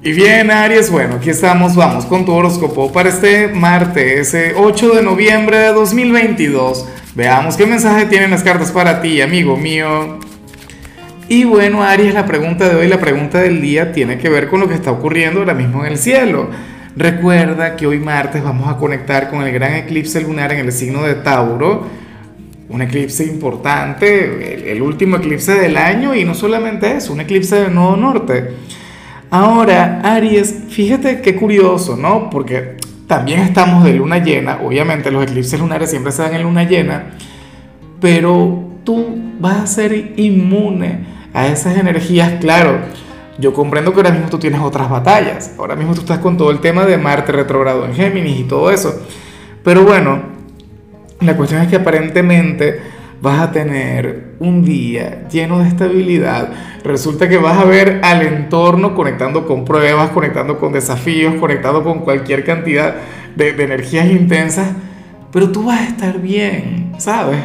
Y bien, Aries, bueno, aquí estamos, vamos con tu horóscopo para este martes, 8 de noviembre de 2022. Veamos qué mensaje tienen las cartas para ti, amigo mío. Y bueno, Aries, la pregunta de hoy, la pregunta del día, tiene que ver con lo que está ocurriendo ahora mismo en el cielo. Recuerda que hoy martes vamos a conectar con el gran eclipse lunar en el signo de Tauro. Un eclipse importante, el, último eclipse del año y no solamente eso, un eclipse del Nodo Norte. Ahora, Aries, fíjate qué curioso, ¿no? Porque también estamos de luna llena, obviamente los eclipses lunares siempre se dan en luna llena, pero tú vas a ser inmune a esas energías, claro. Yo comprendo que ahora mismo tú tienes otras batallas, ahora mismo tú estás con todo el tema de Marte retrogrado en Géminis y todo eso, pero bueno, la cuestión es que aparentemente vas a tener un día lleno de estabilidad. Resulta que vas a ver al entorno conectando con pruebas, conectando con desafíos, conectando con cualquier cantidad de, energías intensas, pero tú vas a estar bien, ¿sabes?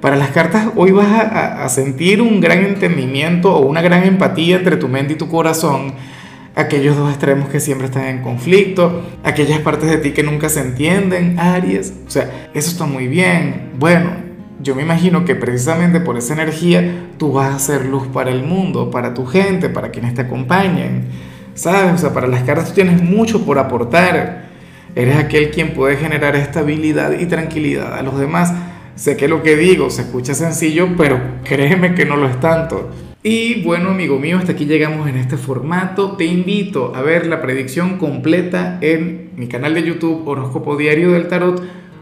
Para las cartas hoy vas a, a sentir un gran entendimiento o una gran empatía entre tu mente y tu corazón aquellos dos extremos que siempre están en conflicto, aquellas partes de ti que nunca se entienden, Aries. O sea, eso está muy bien. Bueno, yo me imagino que precisamente por esa energía tú vas a hacer luz para el mundo, para tu gente, para quienes te acompañen. ¿Sabes? O sea, para las cartas tú tienes mucho por aportar. Eres aquel quien puede generar estabilidad y tranquilidad a los demás. Sé que lo que digo se escucha sencillo, pero créeme que no lo es tanto. Y bueno, amigo mío, hasta aquí llegamos en este formato. Te invito a ver la predicción completa en mi canal de YouTube Horóscopo Diario del Tarot